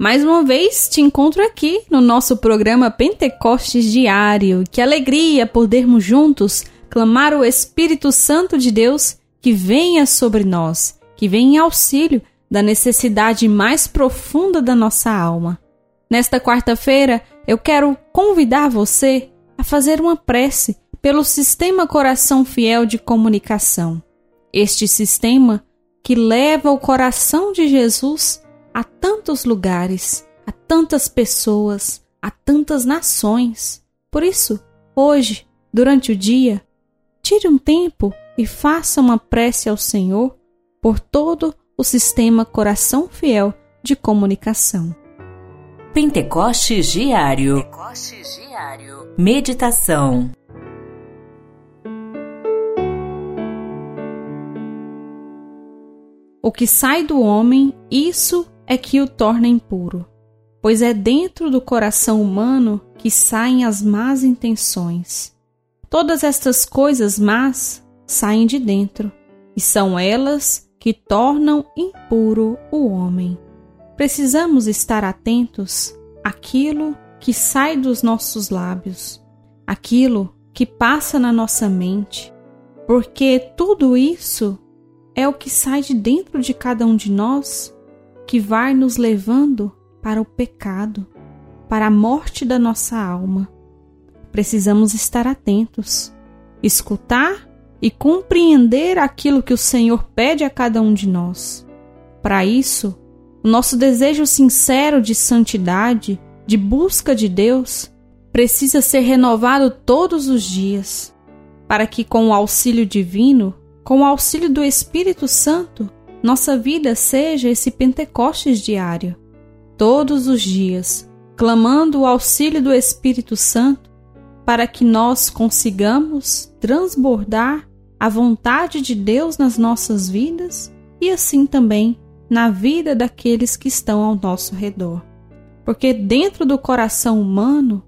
mais uma vez te encontro aqui no nosso programa Pentecostes Diário. Que alegria podermos juntos clamar o Espírito Santo de Deus que venha sobre nós, que venha em auxílio da necessidade mais profunda da nossa alma. Nesta quarta-feira, eu quero convidar você a fazer uma prece pelo Sistema Coração Fiel de Comunicação. Este sistema que leva o coração de Jesus a tantos lugares, a tantas pessoas, a tantas nações. Por isso, hoje, durante o dia, tire um tempo e faça uma prece ao Senhor por todo o sistema Coração Fiel de comunicação. Pentecostes Diário. Pentecostes Diário. Meditação. O que sai do homem, isso é que o torna impuro, pois é dentro do coração humano que saem as más intenções. Todas estas coisas más saem de dentro, e são elas que tornam impuro o homem. Precisamos estar atentos àquilo que sai dos nossos lábios, aquilo que passa na nossa mente, porque tudo isso é o que sai de dentro de cada um de nós que vai nos levando para o pecado, para a morte da nossa alma. Precisamos estar atentos, escutar e compreender aquilo que o Senhor pede a cada um de nós. Para isso, o nosso desejo sincero de santidade, de busca de Deus, precisa ser renovado todos os dias, para que, com o auxílio divino, com o auxílio do Espírito Santo, nossa vida seja esse Pentecostes diário, todos os dias, clamando o auxílio do Espírito Santo para que nós consigamos transbordar a vontade de Deus nas nossas vidas e assim também na vida daqueles que estão ao nosso redor. Porque dentro do coração humano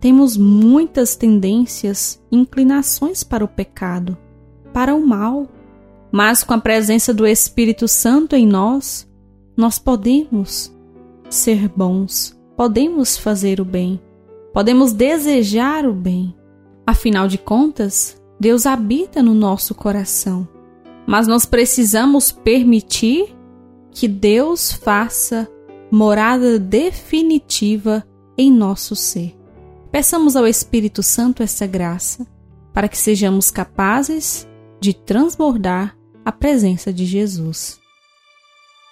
temos muitas tendências, inclinações para o pecado, para o mal mas com a presença do Espírito Santo em nós, nós podemos ser bons, podemos fazer o bem, podemos desejar o bem. Afinal de contas, Deus habita no nosso coração, mas nós precisamos permitir que Deus faça morada definitiva em nosso ser. Peçamos ao Espírito Santo essa graça para que sejamos capazes de transbordar a presença de Jesus.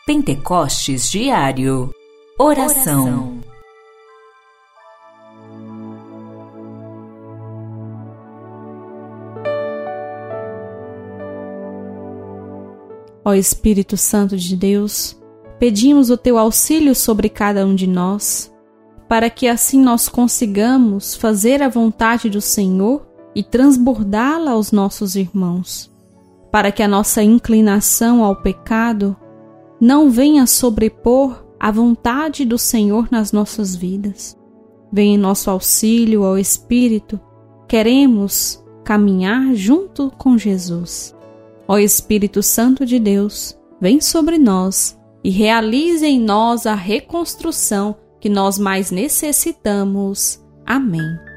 Pentecostes Diário. Oração, Ó Espírito Santo de Deus, pedimos o teu auxílio sobre cada um de nós, para que assim nós consigamos fazer a vontade do Senhor e transbordá-la aos nossos irmãos para que a nossa inclinação ao pecado não venha sobrepor a vontade do Senhor nas nossas vidas. Vem em nosso auxílio ao Espírito, queremos caminhar junto com Jesus. Ó Espírito Santo de Deus, vem sobre nós e realize em nós a reconstrução que nós mais necessitamos. Amém.